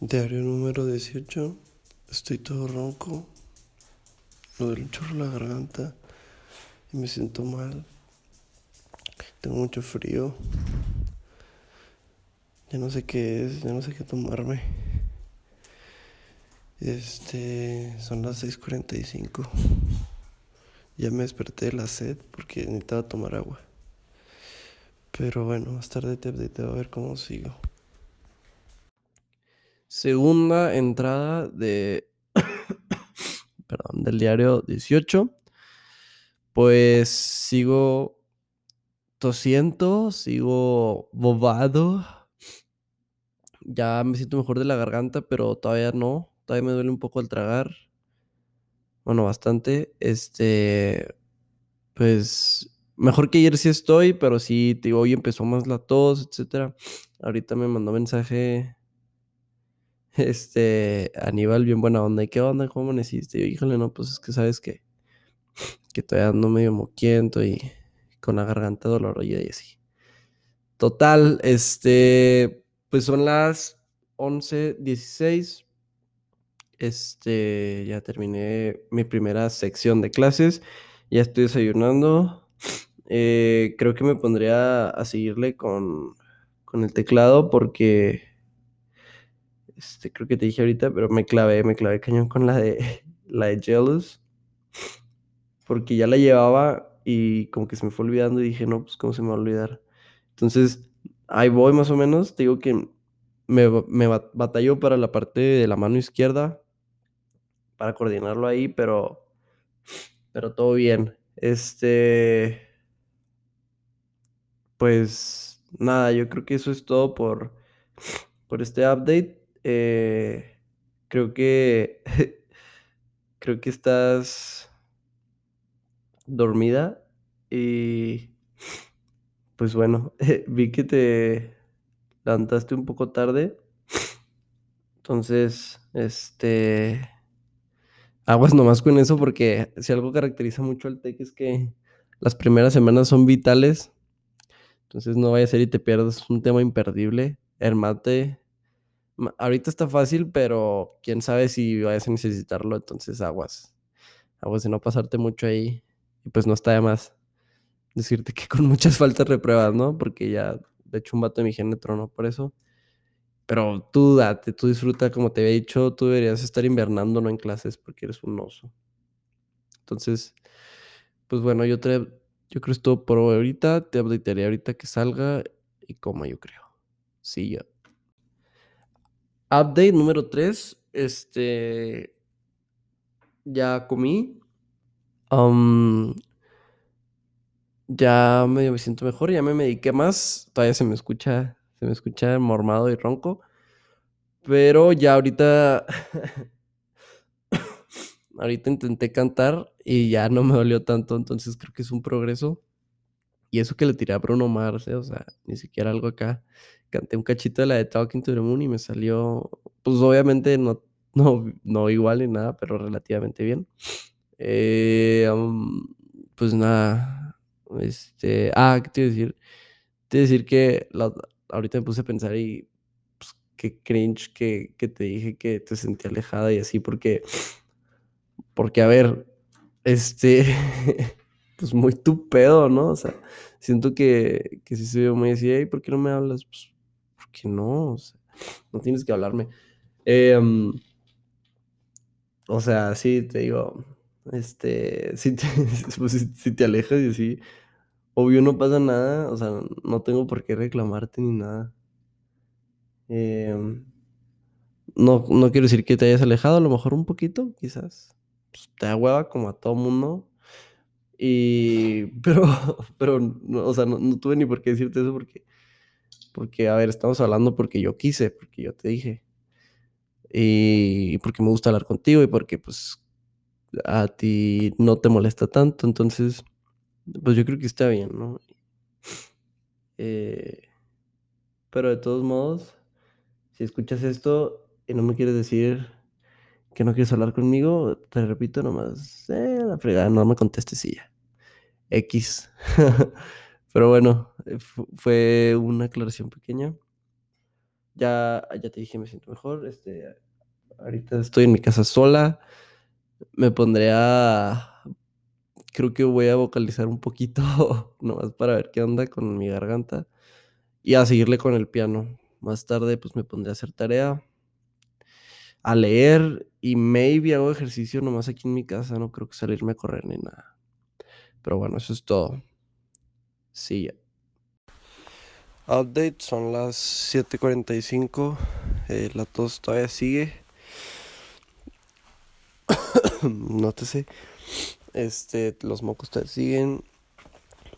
Diario número 18. Estoy todo ronco. Me duele un chorro la garganta. Y me siento mal. Tengo mucho frío. Ya no sé qué es, ya no sé qué tomarme. Este, son las 6:45. Ya me desperté de la sed porque necesitaba tomar agua. Pero bueno, más tarde te updateo a ver cómo sigo. Segunda entrada de. perdón, del diario 18. Pues sigo tosiendo, sigo bobado. Ya me siento mejor de la garganta, pero todavía no. Todavía me duele un poco al tragar. Bueno, bastante. Este. Pues. Mejor que ayer sí estoy, pero sí, digo, hoy empezó más la tos, etcétera. Ahorita me mandó mensaje este, Aníbal, bien buena onda. ¿Y qué onda? ¿Cómo necesito? Y yo, híjole, no, pues es que sabes que, que todavía ando medio moquiento y con la garganta dolorosa y así. Total, este, pues son las 11.16. Este, ya terminé mi primera sección de clases. Ya estoy desayunando. Eh, creo que me pondría a seguirle con, con el teclado porque este, creo que te dije ahorita, pero me clavé, me clavé cañón con la de la de Jealous. Porque ya la llevaba y como que se me fue olvidando y dije, no, pues cómo se me va a olvidar. Entonces, ahí voy más o menos. Te digo que me, me batalló para la parte de la mano izquierda para coordinarlo ahí, pero, pero todo bien. Este, pues nada, yo creo que eso es todo por, por este update. Eh, creo que creo que estás dormida y pues bueno, vi que te levantaste un poco tarde. Entonces, este aguas nomás con eso porque si algo caracteriza mucho al TEC es que las primeras semanas son vitales. Entonces no vaya a ser y te pierdas un tema imperdible. El mate ahorita está fácil, pero quién sabe si vayas a necesitarlo, entonces aguas. Aguas de no pasarte mucho ahí. Y pues no está de más decirte que con muchas faltas repruebas, ¿no? Porque ya, de hecho, un vato de mi género no por eso. Pero tú date, tú disfruta, como te había dicho, tú deberías estar invernando, no en clases, porque eres un oso. Entonces, pues bueno, yo te, yo creo que es todo por ahorita. Te updatearé ahorita que salga y como yo creo. Sí, ya. Update número 3. Este. Ya comí. ya medio me siento mejor. Ya me mediqué más. Todavía se me escucha. Se me escucha mormado y ronco. Pero ya ahorita. ahorita intenté cantar y ya no me dolió tanto. Entonces creo que es un progreso. Y eso que le tiré a Bruno Mars, ¿eh? o sea, ni siquiera algo acá canté un cachito de la de Talking to the Moon y me salió, pues obviamente no, no, no igual ni nada, pero relativamente bien. Eh, pues nada, este, ah, ¿qué te iba a decir? Te decir que ahorita me puse a pensar y pues, qué cringe que, que te dije que te sentí alejada y así, porque, porque a ver, este, pues muy tu pedo, ¿no? O sea, siento que, que si se ve muy así, ¿por qué no me hablas? Pues que no, no tienes que hablarme. Em, o sea, sí, te digo, este, si te, pues, si, te alejas y así, obvio no pasa nada, o sea, no tengo por qué reclamarte ni nada. Em, no, no quiero decir que te hayas alejado, a lo mejor un poquito, quizás. Pues, te da hueva como a todo mundo. Y, pero, pero, o sea, no tuve ni por qué decirte eso porque porque, a ver, estamos hablando porque yo quise, porque yo te dije. Y porque me gusta hablar contigo y porque, pues, a ti no te molesta tanto. Entonces, pues yo creo que está bien, ¿no? Eh, pero de todos modos, si escuchas esto y no me quieres decir que no quieres hablar conmigo, te repito nomás, eh, la fregada, no me contestes y ya. X. Pero bueno, eh, fue una aclaración pequeña. ya, ya te dije, me siento mejor. Este, ahorita estoy en mi casa sola. Me pondré a. Creo que voy a vocalizar un poquito, nomás para ver qué onda con mi garganta. Y a seguirle con el piano. Más tarde, pues me pondré a hacer tarea, a leer y maybe hago ejercicio nomás aquí en mi casa. No creo que salirme a correr ni nada. Pero bueno, eso es todo. Sí, ya. Update, son las 7:45. Eh, la tos todavía sigue. Nótese. Este, los mocos todavía siguen.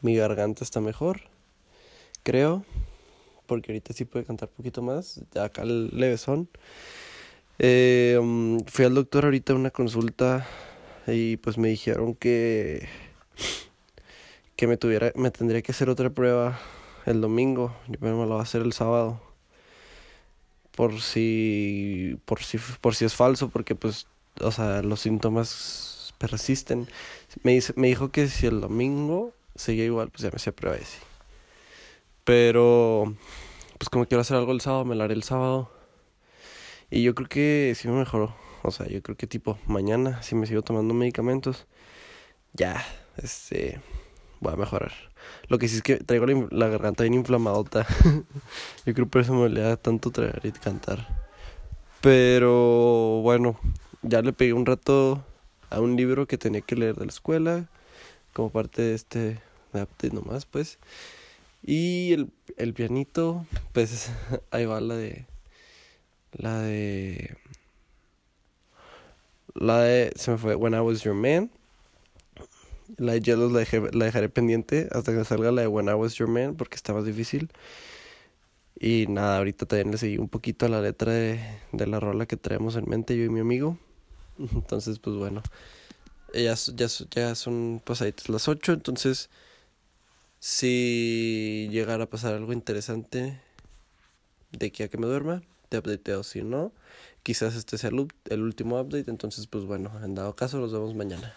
Mi garganta está mejor. Creo. Porque ahorita sí puede cantar un poquito más. Ya acá el levesón. Eh, um, fui al doctor ahorita a una consulta. Y pues me dijeron que. Que me tuviera. Me tendría que hacer otra prueba el domingo. Yo me lo voy a hacer el sábado. Por si. Por si. Por si es falso. Porque pues. O sea, los síntomas persisten. Me, dice, me dijo que si el domingo seguía igual, pues ya me hacía prueba ese. Pero. Pues como quiero hacer algo el sábado, me lo haré el sábado. Y yo creo que sí me mejoró. O sea, yo creo que tipo mañana, si me sigo tomando medicamentos, ya, este, voy a mejorar. Lo que sí es que traigo la, garganta bien inflamadota. yo creo por eso me da tanto traer y cantar. Pero bueno, ya le pegué un rato a un libro que tenía que leer de la escuela, como parte de este update nomás, pues. Y el, el pianito, pues ahí va la de la de. La de. Se me fue. When I Was Your Man. La de Jealous la, la dejaré pendiente hasta que salga la de When I Was Your Man porque está más difícil. Y nada, ahorita también le seguí un poquito a la letra de, de la rola que traemos en mente yo y mi amigo. Entonces, pues bueno. Ya, ya, ya son pasaditas las 8. Entonces, si llegara a pasar algo interesante de aquí a que me duerma, te updateo. Si no, quizás este sea el, el último update. Entonces, pues bueno, en dado caso, nos vemos mañana.